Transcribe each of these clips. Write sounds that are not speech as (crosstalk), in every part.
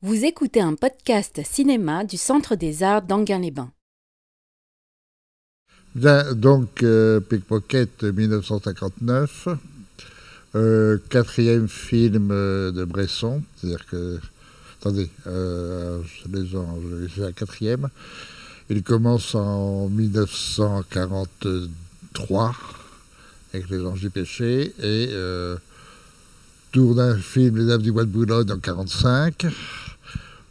Vous écoutez un podcast cinéma du Centre des Arts d'Anguin-les-Bains. Bien, donc, euh, Pickpocket 1959, euh, quatrième film euh, de Bresson, c'est-à-dire que, attendez, c'est la quatrième. Il commence en 1943 avec Les Anges du Péché et tourne un film Les Dames du Bois de Boulogne en 1945.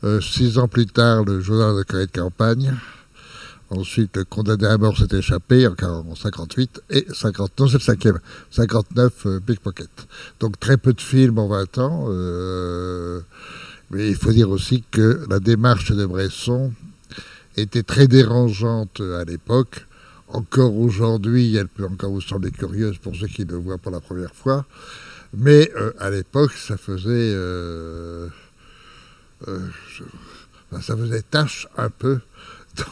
Euh, six ans plus tard, le journal de Corée de campagne. Ensuite, le condamné à mort s'est échappé en 1958 et 50, non, c'est le cinquième, 59 euh, Pickpocket. Donc très peu de films en 20 ans. euh, mais il faut dire aussi que la démarche de Bresson était très dérangeante à l'époque. Encore aujourd'hui, elle peut encore vous sembler curieuse pour ceux qui le voient pour la première fois. Mais euh, à l'époque, ça faisait, je- ben, ça faisait tâche un peu (laughs)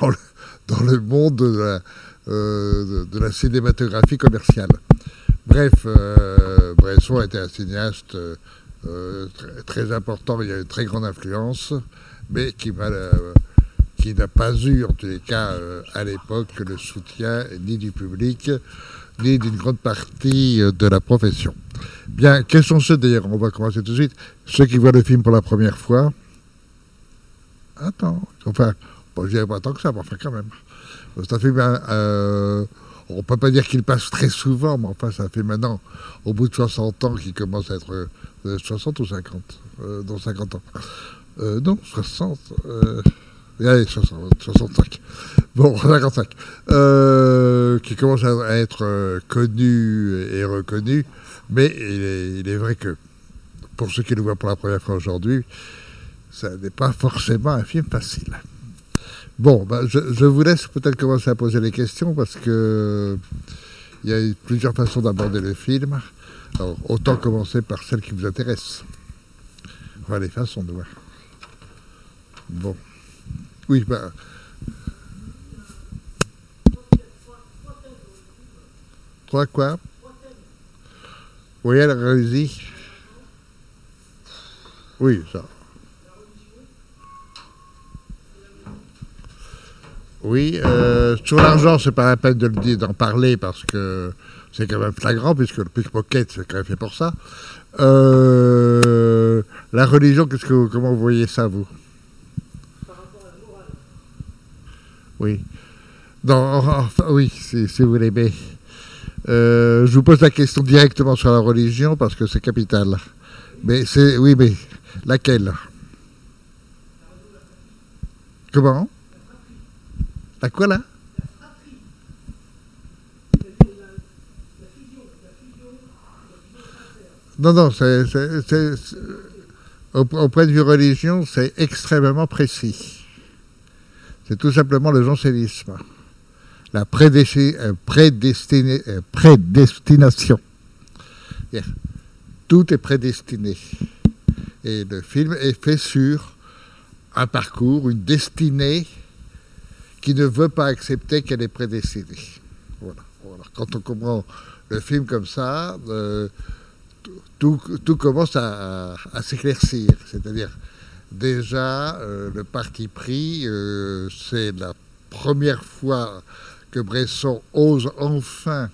dans le, monde de la, euh, cinématographie commerciale. Bref, euh, Bresson était un cinéaste euh, euh, très, très important, il a une très grande influence, mais qui euh, n'a pas eu, en tous les cas, euh, à l'époque, le soutien ni du public, ni d'une grande partie euh, de la profession. Bien, quels sont ceux, d'ailleurs, on va commencer tout de suite, ceux qui voient le film pour la première fois Attends, enfin, bon, je dirais pas tant que ça, mais enfin quand même. C'est un euh, on peut pas dire qu'il passe très souvent, mais enfin, ça fait maintenant, au bout de 60 ans, qu'il commence à être euh, euh, 60 ou 50 euh, Non, 50 ans. Non, 60. Euh, allez, 60, 65. Bon, (laughs) 55. Euh, qui commence à, être connu et reconnu, mais il est, il est vrai que pour ceux qui le voient pour la première fois aujourd'hui, ça n'est pas forcément un film facile. Bon, ben, je, vous laisse peut-être commencer à poser les questions parce que il y a plusieurs façons d'aborder le film. Alors, autant commencer par celle qui vous intéresse. Enfin, les façons de voir. Bon. Oui, ben. Trois quoi? Oui, alors allez-y. Oui, ça. Oui, euh, sur l'argent, c'est pas la peine de le dire, d'en parler parce que c'est quand même flagrant puisque le pickpocket c'est quand même fait pour ça. Euh, la religion, qu'est-ce que vous- comment vous voyez ça vous? Oui. Non, enfin, oui, si, si vous l'aimez. Euh, je vous pose la question directement sur la religion parce que c'est capital. Mais c'est oui, mais laquelle? Comment? La quoi là? Non, non, c'est, au, point de vue religion, c'est extrêmement précis. C'est tout simplement le jansénisme. La euh, euh, prédestination. Tout est prédestiné. Et le film est fait sur un parcours, une destinée qui ne veut pas accepter qu'elle est prédestinée. Voilà. Quand on comprend le film comme ça, euh, tout, commence à, s'éclaircir. C'est-à-dire, déjà, euh, le parti pris, euh, c'est la première fois que Bresson ose enfin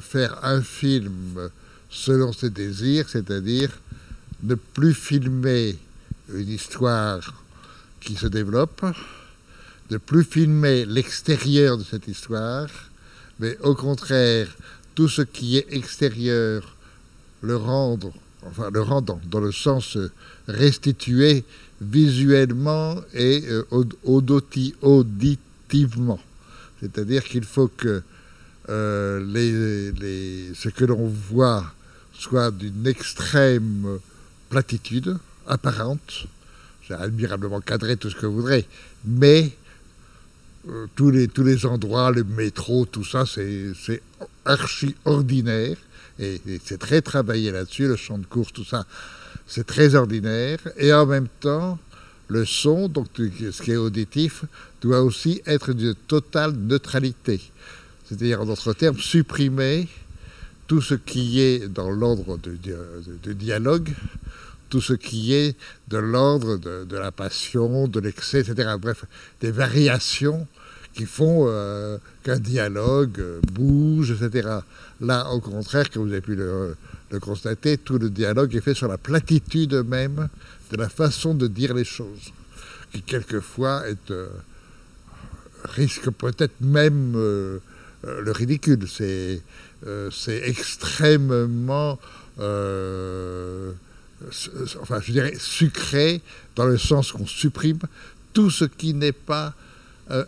faire un film selon ses désirs, c'est-à-dire ne plus filmer une histoire qui se développe, ne plus filmer l'extérieur de cette histoire, mais au contraire, tout ce qui est extérieur, le rendre, enfin le rendre dans le sens euh, restitué visuellement et euh, auditivement. C'est-à-dire qu'il faut que euh, ce que l'on voit soit d'une extrême platitude apparente, c'est admirablement cadré, tout ce que vous voudrez, mais euh, tous, les, tous les endroits, le métro, tout ça, c'est archi ordinaire, et, c'est très travaillé là-dessus, le champ de course, tout ça, c'est très ordinaire, et en même temps, le son, donc ce qui est auditif, doit aussi être de totale neutralité. C'est-à-dire, en d'autres termes, supprimer tout ce qui est dans l'ordre du, dialogue, tout ce qui est de l'ordre de, la passion, de l'excès, etc. Bref, des variations qui font euh, qu'un dialogue euh, bouge, etc. Là, au contraire, comme vous avez pu le, constater, tout le dialogue est fait sur la platitude même de la façon de dire les choses, qui quelquefois euh, risque peut-être même le ridicule. C'est extrêmement enfin, je dirais, sucré, dans le sens qu'on supprime tout ce qui n'est pas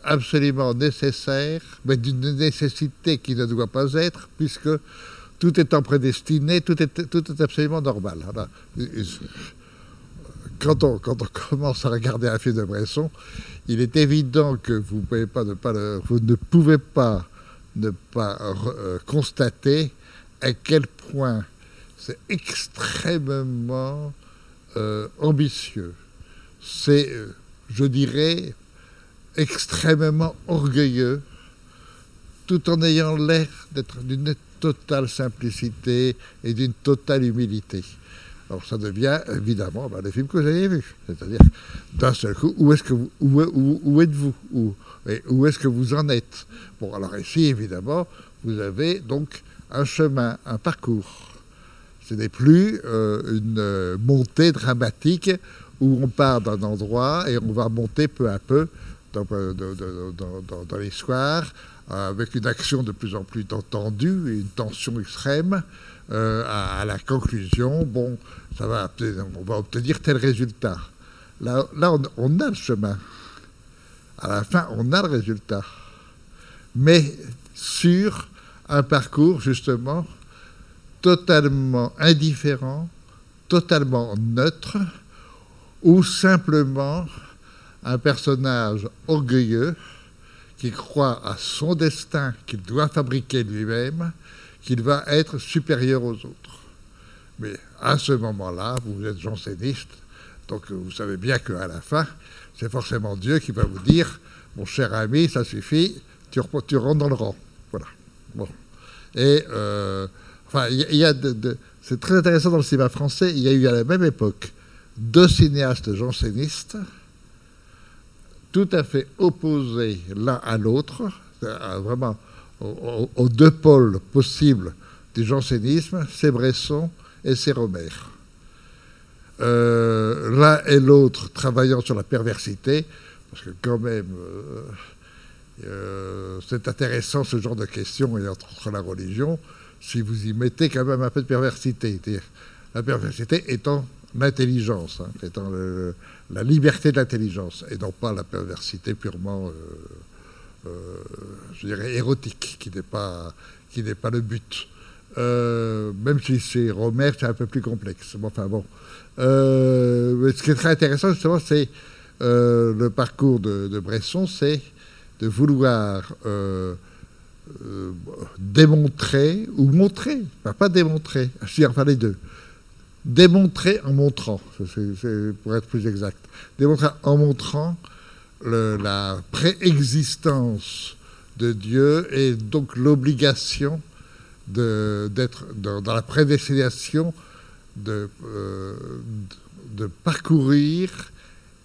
absolument nécessaire, mais d'une nécessité qui ne doit pas être, puisque tout étant prédestiné, tout est, tout est absolument normal. Quand on, quand on (laughs) commence à regarder un film de Bresson, il est évident que vous, pouvez pas ne, pas vous ne pouvez pas ne pas euh, constater à quel point c'est extrêmement euh, ambitieux. C'est, euh, je dirais, extrêmement orgueilleux, tout en ayant l'air d'être d'une totale simplicité et d'une totale humilité. Alors ça devient évidemment ben, les films que vous avez vus. C'est-à-dire, d'un seul coup, où vous, où, êtes-vous? Où, où est-ce que vous en êtes? Bon, alors ici, évidemment, vous avez donc un chemin, un parcours ce n'est plus euh, une euh, montée dramatique où on part d'un endroit et on va monter peu à peu dans, euh, dans, l'histoire avec une action de plus en plus tendue et une tension extrême. à, la conclusion, bon, on va obtenir tel résultat. Là, là on, on, a le chemin. À la fin, on a le résultat. Mais sur un parcours, justement, totalement indifférent, totalement neutre, ou simplement un personnage orgueilleux qui croit à son destin qu'il doit fabriquer lui-même, qu'il va être supérieur aux autres. Mais à ce moment-là, vous êtes janséniste, donc vous savez bien qu'à la fin, c'est forcément Dieu qui va vous dire, mon cher ami, ça suffit, tu, rentres dans le rang. Voilà. Bon. Et euh, Enfin, il y, a c'est très intéressant dans le cinéma français. Il y a eu à la même époque deux cinéastes jansénistes tout à fait opposés l'un à l'autre, vraiment aux, deux pôles possibles du jansénisme, c'est Bresson et c'est Romer. Euh, l'un et l'autre travaillant sur la perversité, parce que quand même, euh, euh, c'est intéressant ce genre de questions entre la religion si vous y mettez quand même un peu de perversité. La perversité étant l'intelligence, hein, la liberté de l'intelligence, et non pas la perversité purement, euh, euh, je dirais, érotique, qui n'est pas, pas le but. Euh, même si c'est Romer, c'est un peu plus complexe. enfin bon. ce qui est très intéressant, justement, c'est le parcours de, de Bresson, c'est de vouloir démontrer ou montrer, pas démontrer, enfin les deux, démontrer en montrant, pour être plus exact, démontrer en montrant la préexistence de Dieu et donc l'obligation d'être dans, la prédestination de, euh, parcourir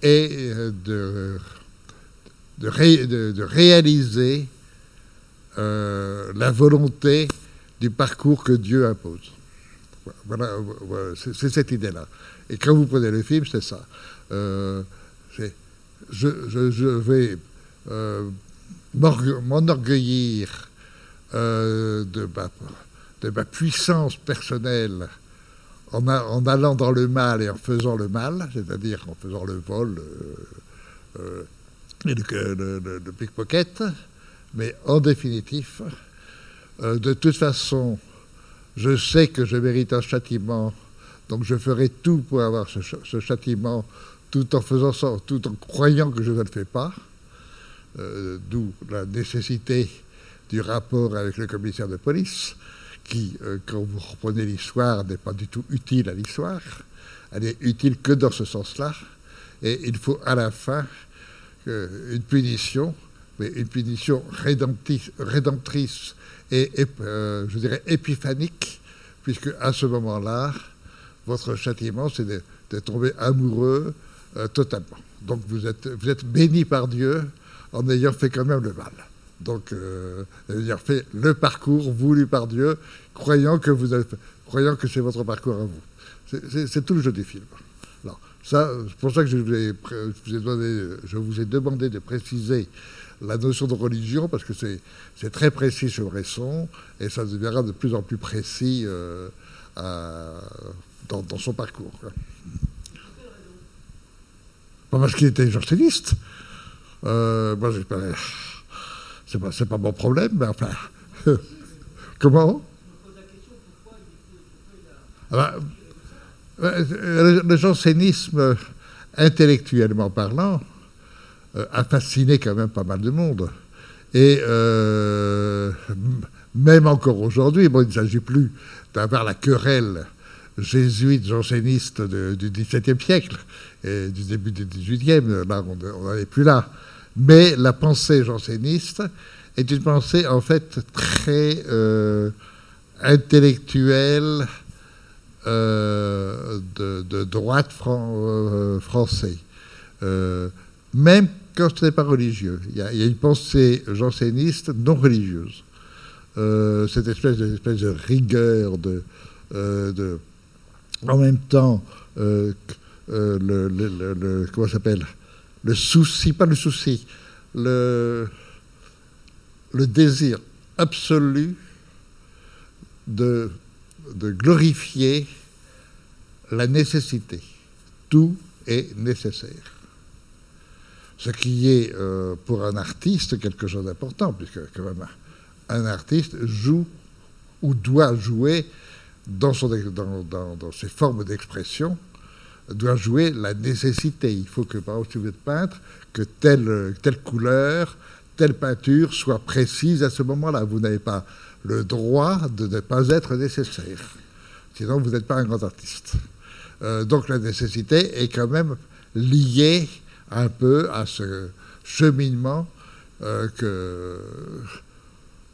et de réaliser euh, la volonté du parcours que Dieu impose. Voilà, c'est cette idée-là. Et quand vous prenez le film, c'est ça. Euh, je, vais euh, m'enorgueillir de, ma, puissance personnelle en, allant dans le mal et en faisant le mal, c'est-à-dire en faisant le vol et le pickpocket, mais en définitif, euh, de toute façon, je sais que je mérite un châtiment, donc je ferai tout pour avoir ce, châtiment, tout en faisant ça, tout en croyant que je ne le fais pas. Euh, d'où la nécessité du rapport avec le commissaire de police, qui, euh, quand vous reprenez l'histoire, n'est pas du tout utile à l'histoire. Elle est utile que dans ce sens-là. Et il faut à la fin une punition mais une punition rédemptrice et, je dirais, épiphanique, puisque à ce moment-là, votre châtiment, c'est de tomber amoureux totalement. Donc vous êtes, vous êtes béni par Dieu en ayant fait quand même le mal. Donc, euh, ayant fait le parcours voulu par Dieu, croyant que, vous croyant que c'est votre parcours à vous. C'est tout le jeu des films. Alors, ça, c'est pour ça que je vous, je vous ai demandé de préciser la notion de religion, parce que c'est très précis chez Bresson, et ça deviendra de plus en plus précis euh, dans, son parcours. Pas parce qu'il était janséniste. Euh, moi, c'est pas, mon problème, mais enfin. (laughs) Comment? Ah bah, Le jansénisme, intellectuellement parlant, euh, a fasciné quand même pas mal de monde. Et euh, même encore aujourd'hui, il ne s'agit plus d'avoir la querelle jésuite janséniste du XVIIe siècle et du début du XVIIIe, là on n'en est plus là. Mais la pensée janséniste est une pensée en fait très euh, intellectuelle euh, de, droite euh, français. même quand ce n'est pas religieux. Il y, a, une pensée janséniste non religieuse. cette espèce de, rigueur, de, de, en même temps, le, le, comment s'appelle? Le souci, pas le souci, le, désir absolu de glorifier la nécessité. Tout est nécessaire. Ce qui est euh, pour un artiste quelque chose d'important, puisque quand même un artiste joue ou doit jouer dans, ses formes d'expression doit jouer la nécessité. Il faut que, par exemple, si vous êtes peintre, que telle, telle couleur, telle peinture soit précise à ce moment-là. Vous n'avez pas le droit de ne pas être nécessaire. Sinon, vous n'êtes pas un grand artiste. Euh, donc la nécessité est quand même liée un peu à ce cheminement euh, que,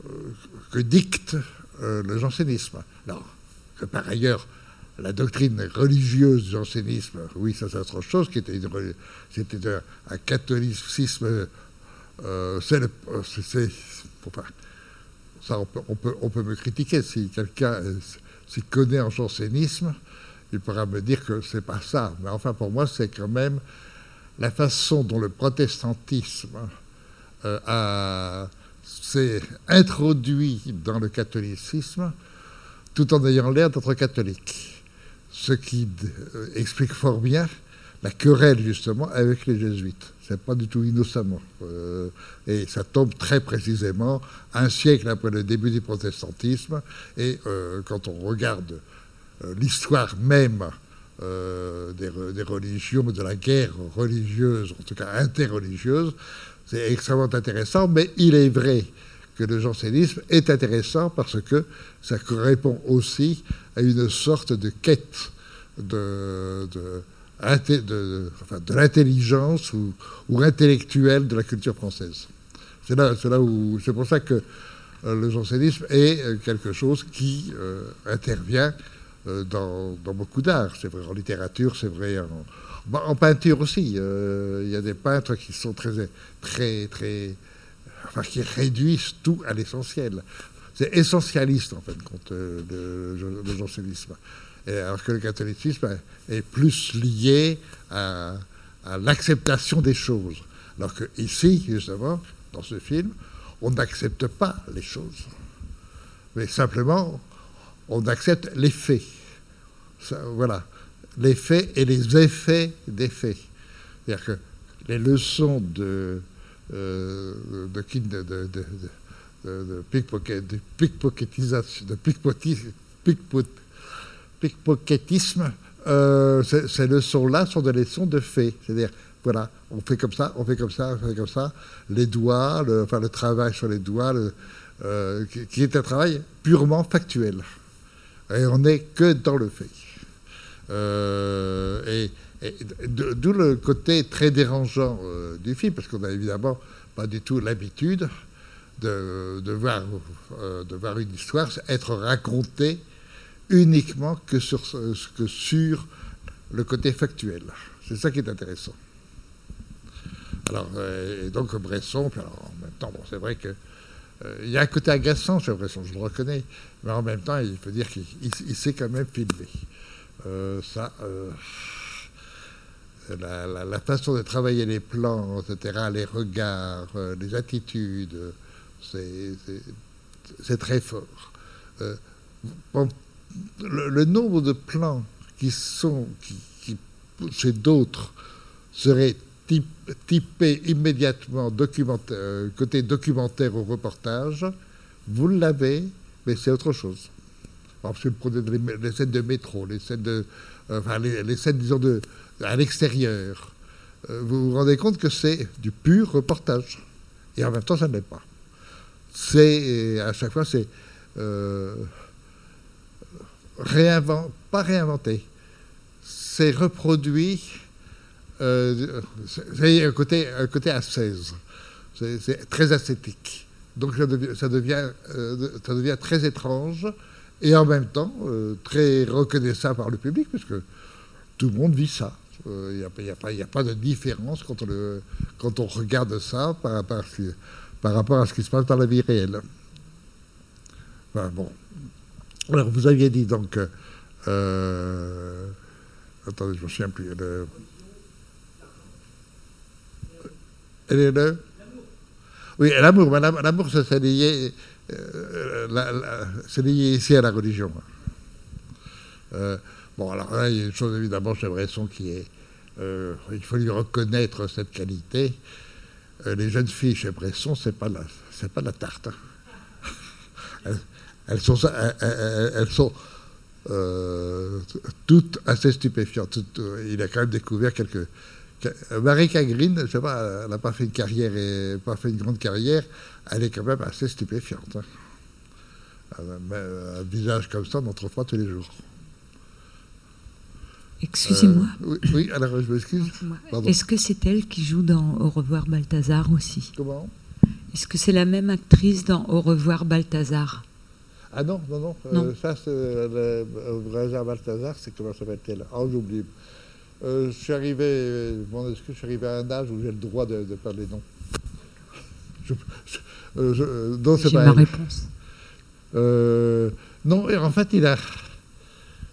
euh, dicte le jansénisme. Alors, que par ailleurs, la doctrine religieuse du jansénisme, oui, ça c'est autre chose, qui était c'était un, catholicisme. Euh, c'est, ça, on peut, on, peut, me critiquer si quelqu'un euh, s'y connaît en jansénisme, il pourra me dire que c'est pas ça. Mais enfin, pour moi, c'est quand même la façon dont le protestantisme euh, s'est introduit dans le catholicisme, tout en ayant l'air d'être catholique ce qui euh, explique fort bien la querelle justement avec les jésuites. C'est pas du tout innocemment. Euh, et ça tombe très précisément un siècle après le début du protestantisme. Et quand on regarde l'histoire même des, des, religions, de la guerre religieuse, en tout cas interreligieuse, c'est extrêmement intéressant. Mais il est vrai que le jansénisme est intéressant parce que ça répond aussi à une sorte de quête de, de, de, l'intelligence ou, intellectuelle de la culture française. C'est là, là, où c'est pour ça que euh, le jansénisme est euh, quelque chose qui euh, intervient dans, dans, beaucoup d'art. C'est vrai en littérature, c'est vrai en, en, peinture aussi. Il y a des peintres qui sont très, très, très, enfin, qui réduisent tout à l'essentiel. C'est essentialiste, en fait, contre le, le, jansénisme. alors que le catholicisme est plus lié à, l'acceptation des choses. Alors que ici, justement, dans ce film, on n'accepte pas les choses. Mais simplement, on accepte les faits. voilà. Les faits et les effets des faits. C'est-à-dire que les leçons de, euh, de, de, pickpocketisme, ces leçons-là sont des leçons de fait. C'est-à-dire, voilà, on fait comme ça, on fait comme ça, on fait comme ça. Les doigts, le, enfin le travail sur les doigts, euh, qui, est un travail purement factuel. Et on n'est que dans le fait. Euh, et, d'où le côté très dérangeant du film, parce qu'on n'a évidemment pas du tout l'habitude de, voir, euh, de voir une histoire être racontée uniquement que sur, le côté factuel. C'est ça qui est intéressant. Alors, et donc Bresson, alors, en même temps, bon, c'est vrai que il y a un côté agaçant chez Bresson, je le reconnais, mais en même temps, il faut dire qu'il sait quand même filmer. ça, la, façon de travailler les plans, etc., les regards, euh, les attitudes, c'est très fort. Euh, le, nombre de plans qui sont, qui, chez d'autres, seraient typés immédiatement euh, côté documentaire ou reportage, vous l'avez, mais c'est autre chose. Exemple, les, scènes de métro, les scènes de, enfin, les scènes, disons, de, à l'extérieur, euh, vous vous rendez compte que c'est du pur reportage. Et en même temps, ça ne l'est pas. C'est, à chaque fois, c'est euh, pas réinventé, c'est reproduit. Euh, c'est un côté, un côté. C'est très ascétique. Donc ça devient, ça devient, ça devient très étrange et en même temps très reconnaissable par le public, puisque tout le monde vit ça. Il euh, n'y a, pas de différence quand on, le, quand on regarde ça par rapport, à ce, par rapport à ce qui se passe dans la vie réelle. bon. Alors, vous aviez dit donc. Euh, attendez, je me souviens plus. Le, elle est là? Oui, l'amour. L'amour, c'est lié, lié ici à la religion. Euh, Bon, alors là, il y a une chose évidemment chez Bresson qui est. Euh, il faut lui reconnaître cette qualité. Euh, les jeunes filles chez Bresson, c'est pas la, pas la tarte. Hein. (laughs) Elles, sont, elles, sont toutes assez stupéfiantes. il a quand même découvert quelques. Marie Green, je sais pas, elle n'a pas fait une carrière et pas fait une grande carrière. Elle est quand même assez stupéfiante. Hein. Un, visage comme ça, on n'en trouve pas tous les jours. Excusez-moi. Euh, oui, alors je m'excuse. Est-ce que c'est elle qui joue dans Au revoir Balthazar aussi? Comment? Est-ce que c'est la même actrice dans Au revoir Balthazar? Ah non, non, non. Euh, ça, c'est euh, Au revoir Balthazar, c'est comment s'appelle-t-elle? Oh, j'oublie. Je suis arrivé, bon, est-ce que je suis arrivé à un âge où j'ai le droit de, de parler non (laughs) je, je, J'ai ma réponse. non, en fait, il a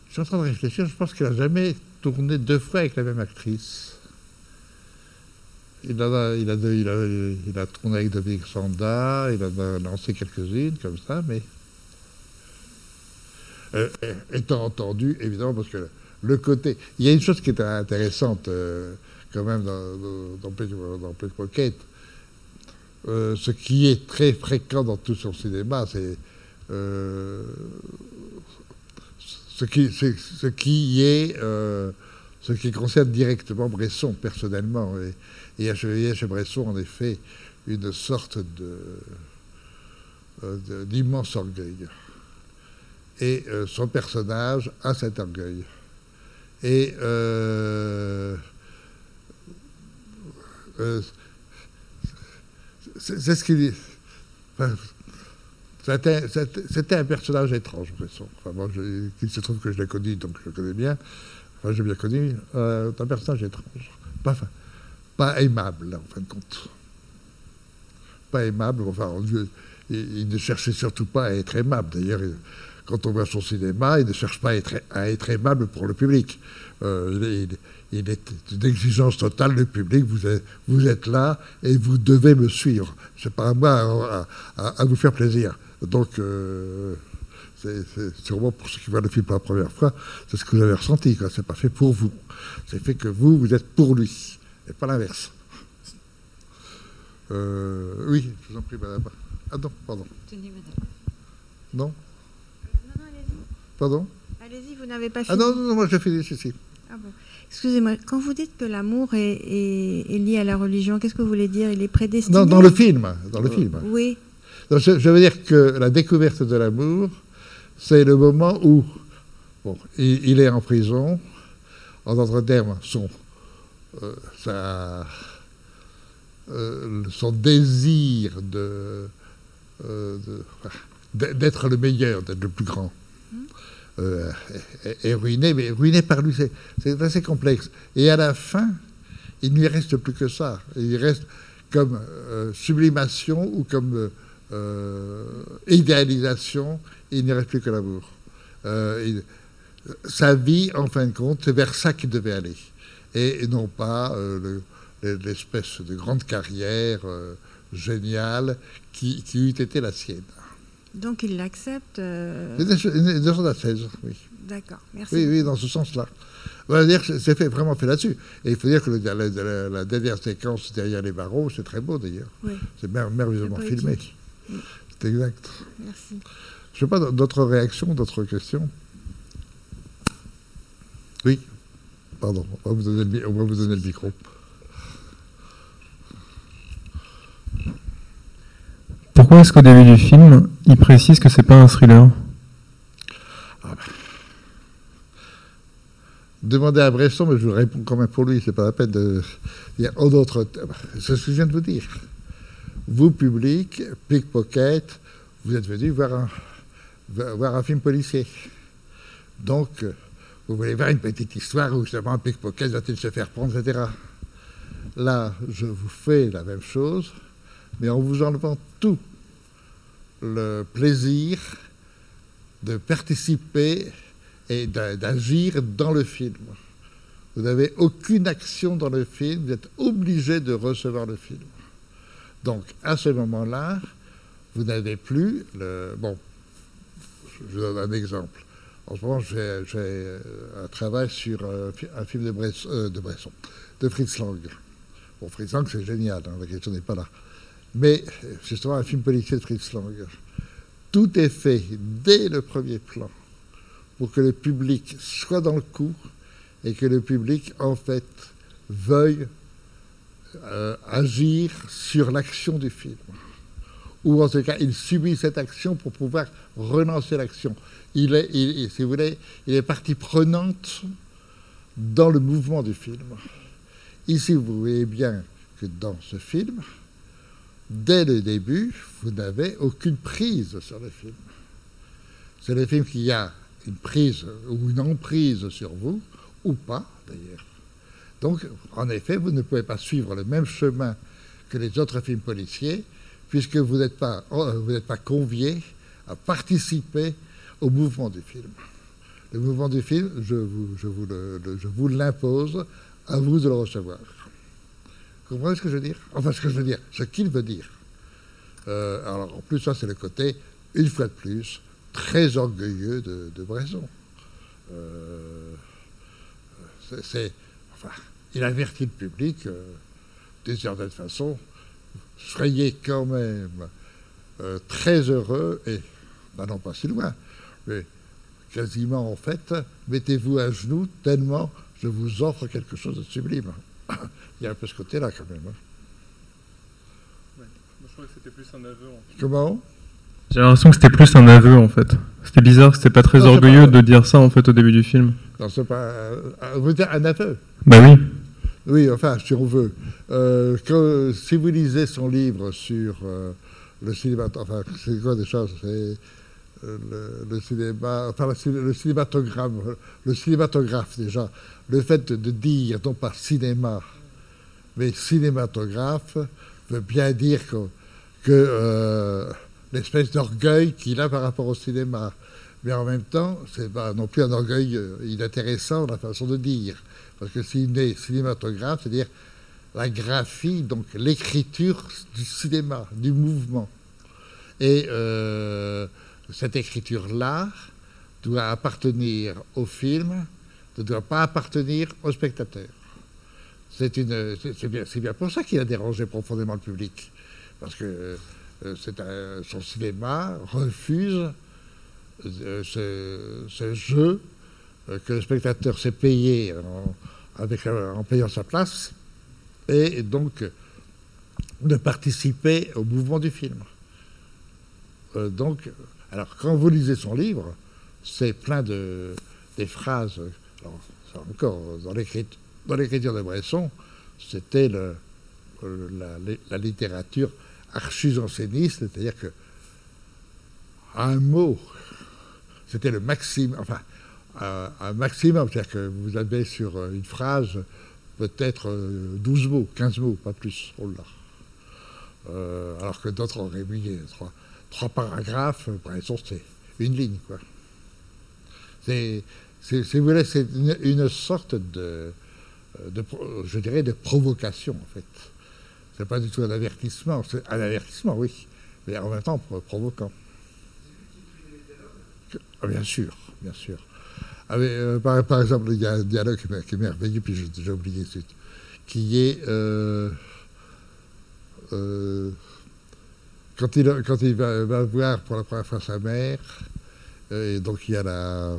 je suis en train de réfléchir, je pense qu'il n'a jamais tourné deux fois avec la même actrice. Il a, il a, il a, tourné avec Dominique Sanda, il a lancé quelques-unes comme ça, mais euh, étant entendu, évidemment, parce que le côté. Il y a une chose qui est intéressante euh, quand même dans, dans, dans. Euh, ce qui est très fréquent dans tout son cinéma, c'est ce qui, ce qui est euh, ce qui concerne directement Bresson personnellement. Et, il y a chez Bresson, en effet, une sorte euh, d'immense orgueil. Et euh, son personnage a cet orgueil. Et c'est ce qu'il c'était un personnage étrange, Bresson. Enfin, moi, il se trouve que je l'ai connu, donc je le connais bien. Enfin, j'ai bien connu. Euh, un personnage étrange. Pas, aimable, en fin de compte. Pas aimable. Enfin, il, ne cherchait surtout pas à être aimable. D'ailleurs, quand on voit son cinéma, il ne cherche pas à être, aimable pour le public. Euh, il, est une exigence totale du public. Vous êtes, vous êtes là et vous devez me suivre. C'est pas à moi à vous faire plaisir. Donc, euh, c'est sûrement pour ceux qui voient le film pour la première fois, c'est ce que vous avez ressenti. Ce n'est pas fait pour vous. C'est fait que vous, vous êtes pour lui, et pas l'inverse. Euh, oui, je vous en prie, madame. Ah non, pardon. Tenez, madame. Non? Pardon Allez-y, vous n'avez pas fini. Ah non, non, non moi j'ai fini, ceci. Ah bon. Excusez-moi, quand vous dites que l'amour est, est, lié à la religion, qu'est-ce que vous voulez dire? Il est prédestiné Non, dans le film. Dans le film. Oui je, veux dire que la découverte de l'amour, c'est le moment où bon, il, est en prison, en d'autres termes, son, euh, euh, son désir de, euh, d'être le meilleur, d'être le plus grand, euh, est, ruiné, mais ruiné par lui, c'est assez complexe. Et à la fin, il ne lui reste plus que ça. Il reste comme euh, sublimation ou comme euh, idéalisation, il n'y reste plus que l'amour. sa vie, en fin de compte, c'est vers ça qu'il devait aller. Et, non pas l'espèce de grande carrière géniale qui eût été la sienne. Donc il l'accepte euh... 16, oui. D'accord, merci. Oui, oui, dans ce sens-là. Que c'est fait, vraiment fait là-dessus. Et il faut dire que le, la, la, dernière séquence derrière les barreaux, c'est très beau d'ailleurs. Oui. C'est merveilleusement filmé. C'est exact. Merci. Je ne sais pas, d'autres réactions, d'autres questions? Oui Pardon, on va vous donner on va vous donner le micro. Pourquoi est-ce qu'au début du film, il précise que c'est pas un thriller? Demandez à Bresson, mais je vous réponds quand même pour lui, c'est pas la peine de dire d'autres. C'est ce que je viens de vous dire. Vous, public, pickpocket, vous êtes venu voir un, film policier. Donc, vous voulez voir une petite histoire où justement pickpocket va-t-il se faire prendre, etc. Là, je vous fais la même chose, mais en vous enlevant tout le plaisir de participer et d'agir dans le film. Vous n'avez aucune action dans le film, vous êtes obligé de recevoir le film. Donc, à ce moment-là, vous n'avez plus le. Bon, je vous donne un exemple. En ce moment, j'ai un travail sur un, film de Bresson, euh, de, Bresson, de Fritz Lang. Bon, Fritz Lang, c'est génial, hein, la question n'est pas là. Mais justement, un film policier de Fritz Lang. Tout est fait dès le premier plan pour que le public soit dans le coup et que le public, en fait, veuille euh, agir sur l'action du film. Ou en tout cas, il subit cette action pour pouvoir relancer l'action. Il est, si vous voulez, il est partie prenante dans le mouvement du film. Ici, vous voyez bien que dans ce film, dès le début, vous n'avez aucune prise sur le film. C'est le film qui a une prise ou une emprise sur vous, ou pas d'ailleurs. Donc, en effet, vous ne pouvez pas suivre le même chemin que les autres films policiers, puisque vous n'êtes pas, oh, pas convié à participer au mouvement du film. Le mouvement du film, vous, je vous, je vous l'impose, à vous de le recevoir. Vous comprenez ce que je veux dire? Enfin, ce que je veux dire, ce qu'il veut dire. Euh, alors, en plus, ça, c'est le côté, une fois de plus, très orgueilleux de, de. Euh, c'est, enfin, il avertit le public euh, d'une certaine façon, soyez quand même très heureux et n'allons pas si loin, mais quasiment en fait, mettez-vous à genoux tellement je vous offre quelque chose de sublime. Il y a un peu ce côté-là quand même. Hein. je crois que c'était plus un aveu. Comment? J'ai l'impression que c'était plus un aveu en fait. C'était bizarre, c'était pas très orgueilleux de dire ça en fait au début du film. Non, c'est pas. vous dire un aveu Bah oui. Oui, enfin, si on veut. Euh, que, si vous lisez son livre sur euh, le cinéma, enfin, c'est quoi déjà? C'est le, cinéma, enfin, le, cinématogramme, le cinématographe déjà le fait de dire non pas cinéma, mais cinématographe, veut bien dire que, euh, l'espèce d'orgueil qu'il a par rapport au cinéma. Mais en même temps, c'est pas non plus un orgueil euh, inintéressant la façon de dire. Parce que est cinématographe, c'est-à-dire la graphie, donc l'écriture du cinéma, du mouvement. Et euh, cette écriture-là doit appartenir au film ne doit pas appartenir au spectateur. C'est bien, pour ça qu'il a dérangé profondément le public. Parce que euh, son cinéma refuse euh, ce, jeu euh, que le spectateur s'est payé en, en payant sa place et donc de participer au mouvement du film. donc, alors quand vous lisez son livre, c'est plein de des phrases alors, encore, dans l'écriture de Bresson, c'était la, littérature archi-janséniste, c'est-à-dire que un mot c'était le maximum, enfin, un, un maximum, c'est-à-dire que vous avez sur euh, une phrase peut-être euh, 12 mots, 15 mots, pas plus. Oh là. Euh, alors que d'autres auraient mis euh, trois, paragraphes, euh, Bresson, c'est une ligne, quoi. C'est, si vous voulez, c'est une, sorte de, euh, de pro- je dirais, de provocation, en fait. C'est pas du tout un avertissement, c'est un avertissement, oui, mais en même temps pro- provoquant. Bien sûr, bien sûr. Ah, euh, par, par exemple, il y a un dialogue qui est- merveilleux, puis j'ai oublié qui est euh, euh, quand il, va, voir pour la première fois sa mère, euh, et donc il y a la,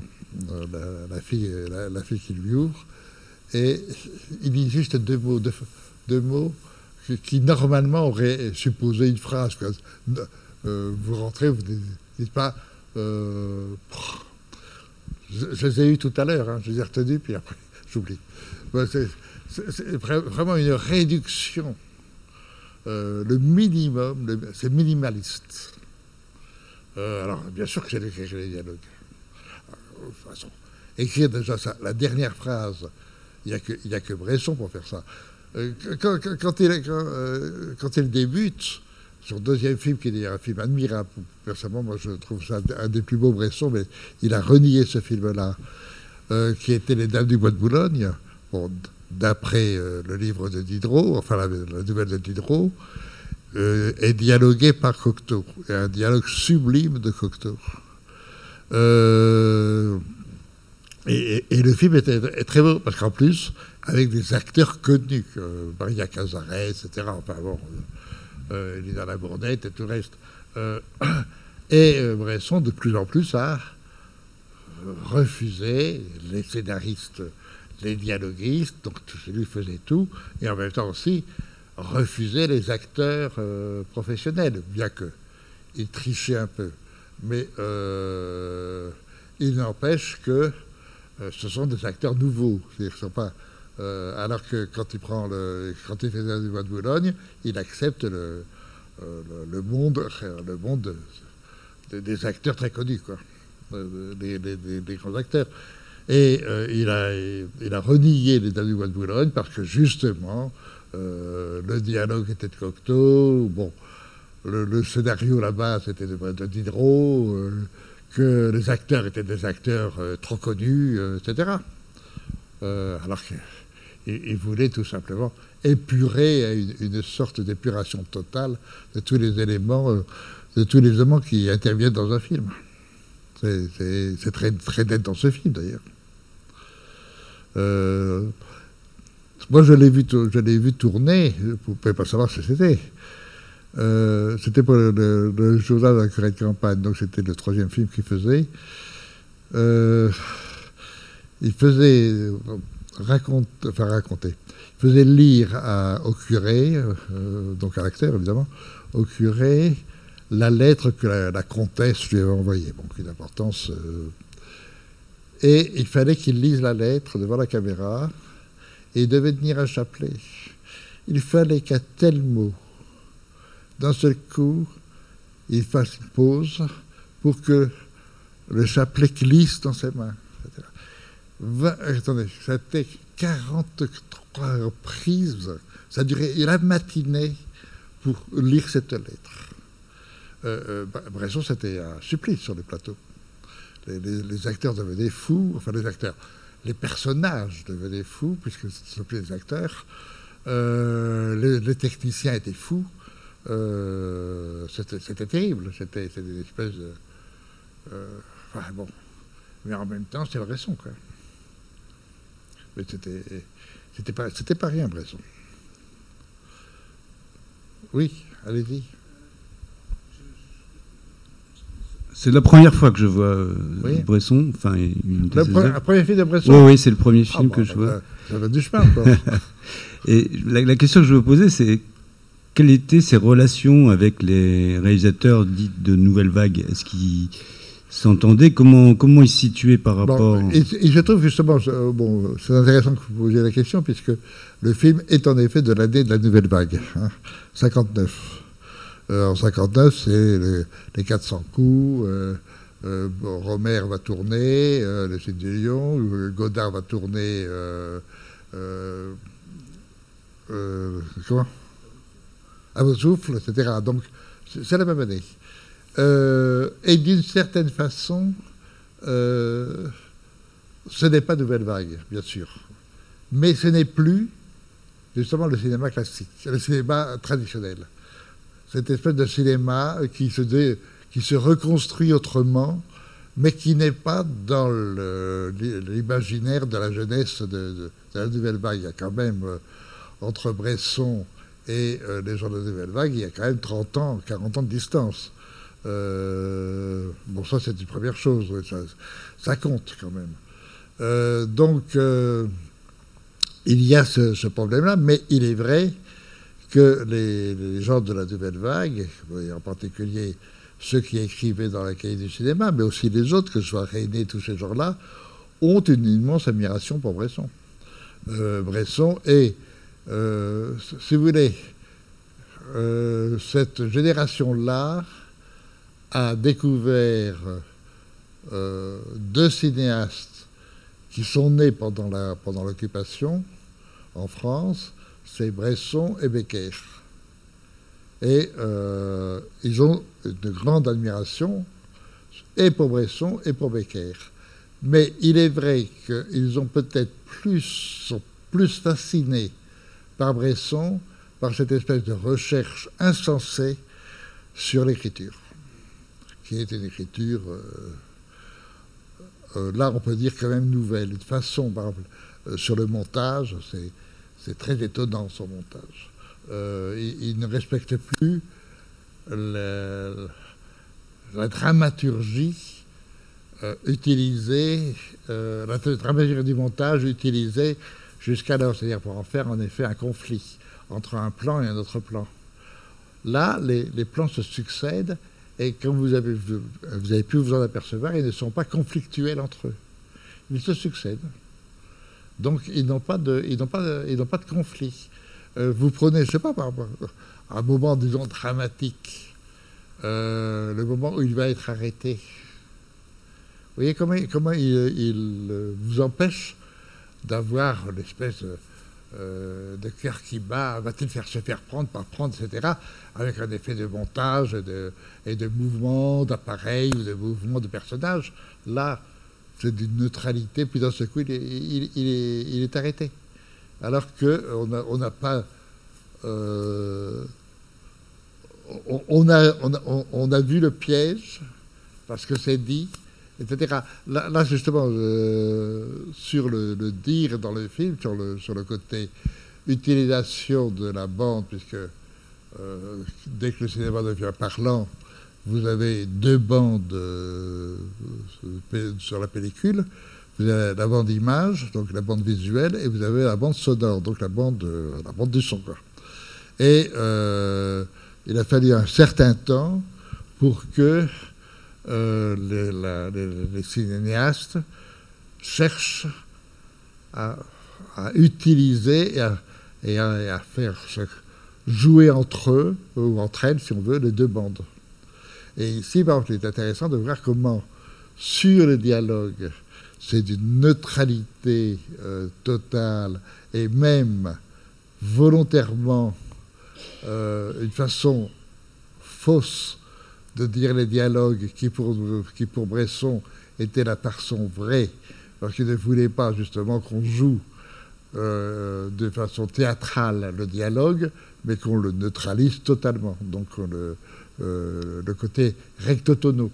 euh, fille, la, fille qui lui ouvre, et il dit juste deux mots, deux, mots qui, normalement auraient supposé une phrase. Euh, vous rentrez, vous ne dites pas. je, les ai eus tout à l'heure, hein, je les ai retenus, puis après, j'oublie. C'est c'est- c'est vra- vraiment une réduction. Euh, le minimum, c'est minimaliste. Euh, alors, bien sûr que j'ai écrit les dialogues. Euh, De toute façon, écrire déjà ça, la dernière phrase, il n'y a, que- Bresson pour faire ça. Quand, il, quand, il débute, son deuxième film, qui est d'ailleurs un film admirable, personnellement, moi je trouve ça un des plus beaux Bresson, mais il a renié ce film-là, qui était Les Dames du Bois de Boulogne, bon, d'après euh, le livre de Diderot, enfin la, nouvelle de Diderot, euh, est dialogué par Cocteau, et un dialogue sublime de Cocteau. Euh, et, le film est, très beau, parce qu'en plus, avec des acteurs connus, Maria Cazaret, etc. Enfin bon, euh, Labournette et tout le reste. Et Bresson, de plus en plus, a refusé les scénaristes, les dialoguistes, donc lui faisait tout, et en même temps aussi refusé les acteurs euh, professionnels, bien que il trichait un peu. Mais euh, il n'empêche que euh, ce sont des acteurs nouveaux. Sont pas, alors que quand il prend le, quand il fait du bois de Boulogne, il accepte le, le, monde, le monde de- de- des acteurs très connus, quoi, des grands acteurs. Et euh, il, a, il a renié Dames du bois Boulogne parce que justement, euh, le dialogue était de Cocteau, bon, le, scénario là-bas c'était de, de Diderot, euh, que les acteurs étaient des acteurs trop connus, etc. Alors qu'il il voulait tout simplement épurer une, une sorte d'épuration totale de tous les éléments, de tous les éléments qui interviennent dans un film. C'est très, très net dans ce film d'ailleurs. Euh, moi, je l'ai vu, je l'ai vu tourner. Vous ne pouvez pas savoir ce que c'était. Euh, c'était pour le, journal de la Corée de campagne, donc c'était le troisième film qu'il faisait. Euh, il faisait raconte, enfin raconter. Il faisait lire au curé, euh, donc à l'acteur évidemment, au curé, la lettre que la, la comtesse lui avait envoyée. Bon, une importance. Euh, et il fallait qu'il lise la lettre devant la caméra et il devait tenir un chapelet. Il fallait qu'à tel mot, d'un seul coup, il fasse une pause pour que le chapelet glisse dans ses mains. etc. Vingt- attendez, été 43 reprises. Ça duré la matinée pour lire cette lettre. Euh, euh, Bresson, c'était un supplice sur les plateaux. Les, les- les acteurs devenaient fous, enfin les acteurs, les personnages devenaient fous, puisque ce sont plus acteurs. Euh, les, les techniciens étaient fous. Euh, c'était terrible. C'était c'était une espèce de. euh, enfin bon. Mais en même temps, c'était Bresson, quoi. Mais c'était. C'était pas, c'était pas rien, Bresson. Oui, allez-y. C'est la première fois que je vois euh, Oui. Bresson, enfin une de Le ses pre- œuvres. un premier film de Bresson Oui, oui, c'est le premier Ah, film bon, que je bah, vois. Ça, ça va du chemin, quoi. (laughs) Et la, la question que je veux poser, c'est quelles étaient ses relations avec les réalisateurs dits de nouvelle vague? Est-ce qu'ils s'entendaient? Comment, comment ils se situaient par rapport Bon, et, et je trouve justement, euh, bon, c'est intéressant que vous posiez la question, puisque le film est en effet de l'année de la nouvelle vague, hein, 59. Euh, en 59, c'est le- les 400 coups, euh, euh, Romer va tourner, euh, Le Cid du Godard va tourner. euh, À vos souffles, etc. Donc, c'est la même année. Et d'une certaine façon, ce n'est pas Nouvelle Vague, bien sûr. Mais ce n'est plus justement le cinéma classique, le cinéma traditionnel. Cette espèce de cinéma qui se, dé- qui se reconstruit autrement, mais qui n'est pas dans l'imaginaire de la jeunesse de, de- de la Nouvelle Vague. Il y a quand même, euh, entre Bresson et euh, les gens de la Nouvelle Vague, il y a quand même 30 ans, 40 ans de distance. Euh, bon, ça, c'est une première chose. ça, compte quand même. Euh, donc, euh, il y a ce problème-là, mais il est vrai que les, gens de la Nouvelle Vague, et en particulier ceux qui écrivaient dans la cahier du cinéma, mais aussi les autres, que ce soit René, tous ces gens-là, ont une immense admiration pour Bresson. Euh, Bresson est, euh, si vous voulez, euh, cette génération-là a découvert deux cinéastes qui sont nés pendant l'occupation en France, c'est Bresson et Becker. Et euh, ils ont une grande admiration et pour Bresson et pour Becker. Mais il est vrai qu'ils ont peut-être plus plus fascinés par Bresson par cette espèce de recherche insensée sur l'écriture, qui est une écriture, euh, euh, là on peut dire quand même nouvelle, une façon, par exemple, sur le montage, c'est, c'est très étonnant son montage. Euh, il, ne respecte plus la, dramaturgie euh, utilisée, euh, la dramaturgie du montage utilisée jusqu'alors, c'est-à-dire pour en faire en effet un conflit entre un plan et un autre plan. Là, les, plans se succèdent et comme vous vous avez pu vous en apercevoir, ils ne sont pas conflictuels entre eux. Ils se succèdent. Donc, ils n'ont pas de, conflit. Euh, vous prenez, je sais pas, par un moment, disons, dramatique, euh, le moment où il va être arrêté. Vous voyez comment, il, euh, vous empêche d'avoir l'espèce de, cœur qui bat, va-t-il faire se faire prendre, pas prendre, etc., avec un effet de montage et de, et de mouvement d'appareil ou de mouvement de personnage? Là, c'est d'une neutralité, puis d'un seul coup, il est, arrêté. Alors qu'on on n'a pas. euh, on, a, a, a vu le piège, parce que c'est dit, etc. Là, justement, euh, sur le, dire dans le film, sur le, sur le côté utilisation de la bande, puisque euh, dès que le cinéma devient parlant, vous avez deux bandes euh, sur la pellicule. Vous avez la bande image, donc la bande visuelle, et vous avez la bande sonore, donc la bande, euh, la bande du son. Quoi. Et euh, il a fallu un certain temps pour que euh, les, cinéastes cherchent à, utiliser et à, et à- faire jouer entre eux, ou entre elles, si on veut, les deux bandes. Et ici, par exemple, il est intéressant de voir comment, sur le dialogue, c'est d'une neutralité euh, totale et même volontairement euh, une façon fausse de dire les dialogues qui pour, qui pour Bresson était la façon vraie, parce qu'il ne voulait pas justement qu'on joue euh, de façon théâtrale le dialogue, mais qu'on le neutralise totalement. Donc on le, le côté rectotono.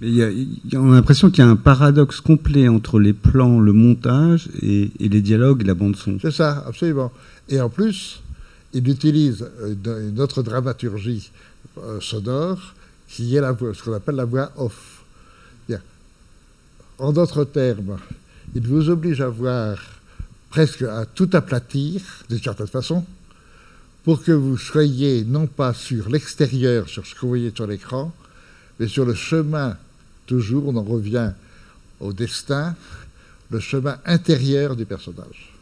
Mais il y a- il y a- on a l'impression qu'il y a un paradoxe complet entre les plans, le montage et, et les dialogues et la bande son. C'est ça, absolument. Et en plus, il utilise une, une autre dramaturgie euh, sonore qui est la voix, ce qu'on appelle la voix off. Bien. En d'autres termes, il vous oblige à voir presque à tout aplatir, d'une certaine façon, pour que vous soyez non pas sur l'extérieur, sur ce que vous voyez sur l'écran, mais sur le chemin, toujours, on en revient au destin, le chemin intérieur du personnage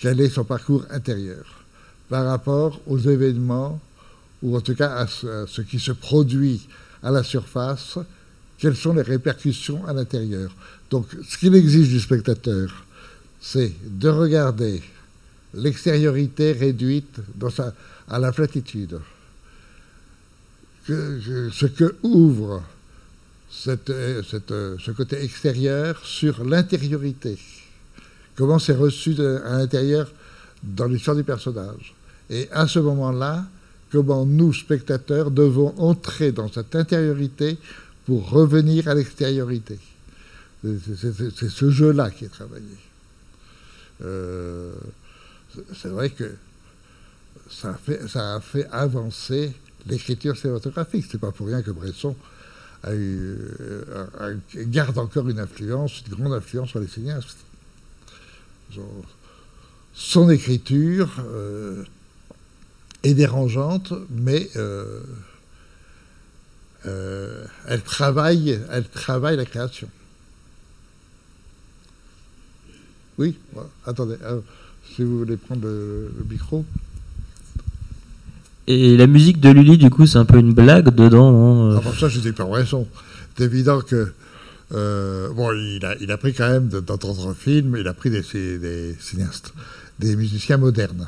quel est son parcours intérieur par rapport aux événements, ou en tout cas à ce, qui se produit à la surface, quelles sont les répercussions à l'intérieur? Donc, ce qu'il exige du spectateur, c'est de regarder l'extériorité réduite à la platitude. Ce que ouvre ce côté extérieur sur l'intériorité. Comment c'est reçu à l'intérieur dans l'histoire du personnage. Et à ce moment-là, comment nous, spectateurs, devons entrer dans cette intériorité pour revenir à l'extériorité. C'est ce jeu-là qui est travaillé. Euh, c'est- vrai que ça a fait, avancer l'écriture cinématographique. C'est pas pour rien que Bresson euh, garde encore une influence, une grande influence sur les cinéastes. Son, écriture euh, est dérangeante, mais euh, elle, travaille, elle travaille la création. Oui, attendez, si vous voulez prendre le, le micro. Et la musique de Lully, du coup, c'est un peu une blague dedans. Ah, pour ça, je dis pas raison. C'est évident que. euh, bon, il a, il a pris quand même, dans d'autres films, il a pris des, ci- des cinéastes, des musiciens modernes,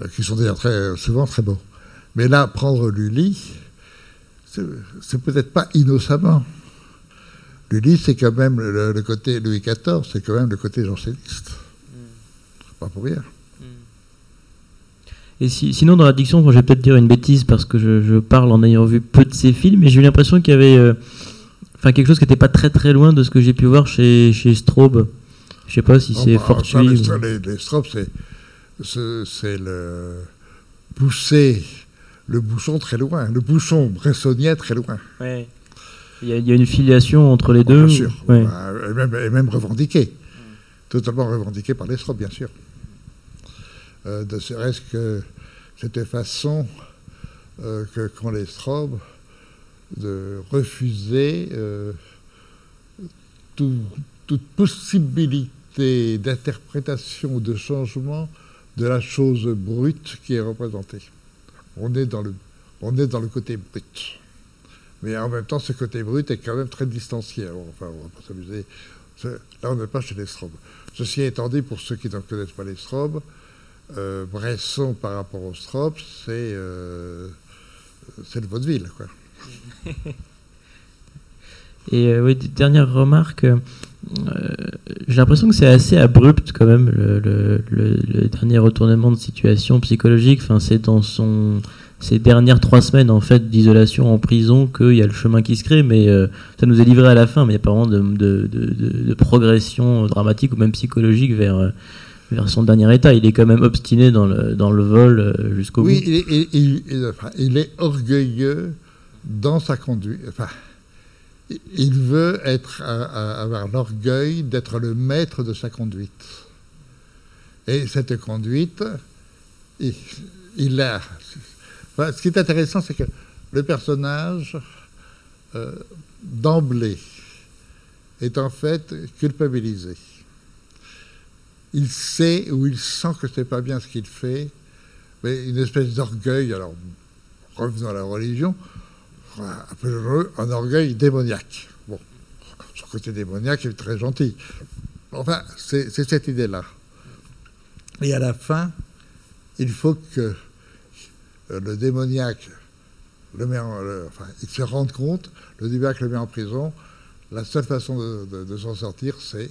euh, qui sont d'ailleurs très, souvent très beaux. Mais là, prendre Lully, c'est c'est peut-être pas innocemment. Lully, c'est quand même le, le côté Louis XIV, c'est quand même le côté janséniste. Pas pour rien. Et si- sinon, dans la diction, bon, je vais peut-être dire une bêtise parce que je, je parle en ayant vu peu de ces films, mais j'ai eu l'impression qu'il y avait euh, enfin, quelque chose qui n'était pas très très loin de ce que j'ai pu voir chez, chez Straub. Je sais pas si Oh, c'est bah, ça, fortuit. les, ou- les, c'est, le pousser le bouchon très loin, le bouchon bressonnier très loin. Ouais. Il y, a, il y a une filiation entre les Oh, deux. bien sûr. Ouais. Bah, et, même, et même revendiqué. Totalement revendiqué par les strobes, bien sûr. Euh, de serait-ce que cette façon euh, que qu'ont les strobes de refuser euh, tout- toute possibilité d'interprétation ou de changement de la chose brute qui est représentée. On est dans le, on est dans le côté brut. Mais en même temps, ce côté brut est quand même très distancié. Enfin, on va pas s'amuser. Là, on n'est pas chez les strobes. Ceci étant dit, pour ceux qui ne connaissent pas les strobes, euh, Bresson par rapport aux strobes, c'est euh, le vaudeville. Quoi. (laughs) Et euh, dernière remarque, euh, j'ai l'impression que c'est assez abrupt quand même le, dernier retournement de situation psychologique. Enfin, c'est dans son ces dernières trois semaines en fait d'isolation en prison qu'il y a le chemin qui se crée, mais euh, ça nous est livré à la fin, mais il n'y a pas vraiment de, de- progression dramatique ou même psychologique vers euh, vers son dernier état. Il est quand même obstiné dans le dans le vol euh, jusqu'au Oui, bout. il est, il- il- il- enfin, il est orgueilleux dans sa conduite. Enfin, il- veut être, à- à- avoir l'orgueil d'être le maître de sa conduite. Et cette conduite, il, il a. enfin, ce qui est intéressant, c'est que le personnage, euh, d'emblée, est en fait culpabilisé. Il sait ou il sent que c'est pas bien ce qu'il fait, mais une espèce d'orgueil. Alors, revenons à la religion, un orgueil démoniaque. Bon, son côté démoniaque est très gentil. Enfin, c'est cette idée-là. Et à la fin, il faut que euh, le démoniaque le met enfin, il se rende compte, le démoniaque le met en prison. La seule façon de, s'en sortir, c'est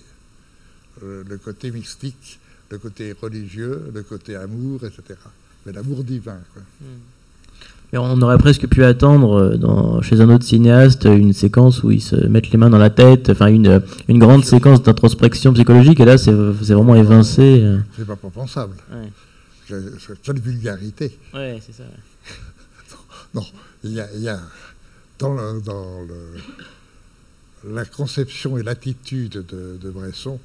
le côté mystique, le côté religieux, le côté amour, etc. Mais l'amour divin. Quoi. Mais on aurait presque pu attendre euh, dans, chez un autre cinéaste une séquence où ils se mettent les mains dans la tête, enfin une, euh, une grande séquence d'introspection psychologique, et là c'est c'est vraiment évincé. euh. C'est pas, pensable. Ouais. Quelle vulgarité. Ouais, c'est ça. (laughs) Non, il y a, il y a dans, le- dans le- la conception et l'attitude de, de Bresson,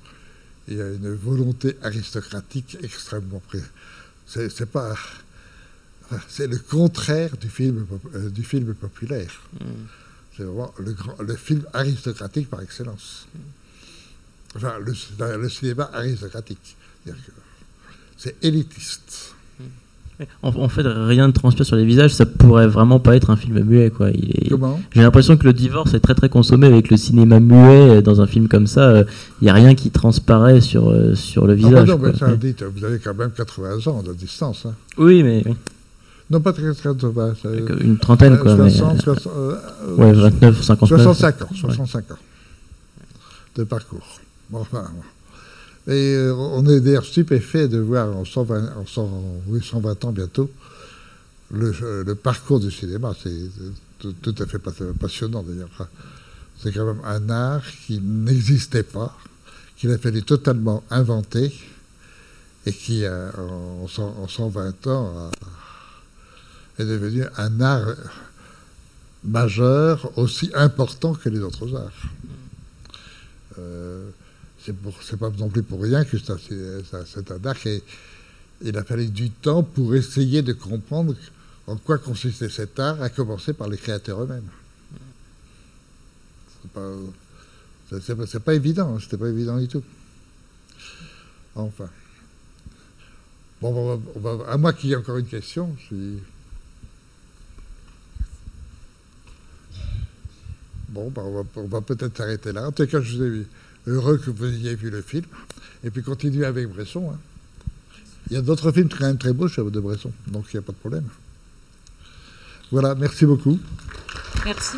il y a une volonté aristocratique extrêmement. C'est pas. C'est le contraire du film, euh, du film populaire. C'est vraiment le, grand, le film aristocratique par excellence. Enfin, le, le cinéma aristocratique. C'est élitiste. En, en fait, rien ne transpire sur les visages, ça pourrait vraiment pas être un film muet, quoi. Est- J'ai l'impression que le divorce est très très consommé avec le cinéma muet dans un film comme ça. Il n'y a rien qui transparaît sur, euh, sur le Ah visage. non, mais ça, dites, vous avez quand même 80 ans de distance. hein. Oui, mais oui, Non, pas très très très avec une trentaine, euh, quoi. mais, 60, euh, 60, euh, ouais, 29, 59. 65 ans, Ouais. 65 ans de parcours. Bon, enfin, bon. Et euh, on est d'ailleurs stupéfait de voir en 120, en 100 oui, 120 ans bientôt le, parcours du cinéma. C'est tout, à fait pas- passionnant d'ailleurs. C'est quand même un art qui n'existait pas, qu'il a fallu totalement inventer et qui, en, 100 en 120 ans, est devenu un art majeur aussi important que les autres arts. Euh, c'est pas non plus pour rien que un- c'est un art et il a fallu du temps pour essayer de comprendre en quoi consistait cet art, à commencer par les créateurs eux-mêmes. C'est pas, pas, évident, hein, c'était pas évident du tout. Enfin. Bon, à moins qu'il y ait encore une question. Bon, ben, on va, va peut-être s'arrêter là. En tout cas, je suis heureux que vous ayez vu le film. Et puis continuez avec Bresson. hein. Il y a d'autres films quand même très beaux chez de Bresson, donc il n'y a pas de problème. Voilà, merci beaucoup. Merci.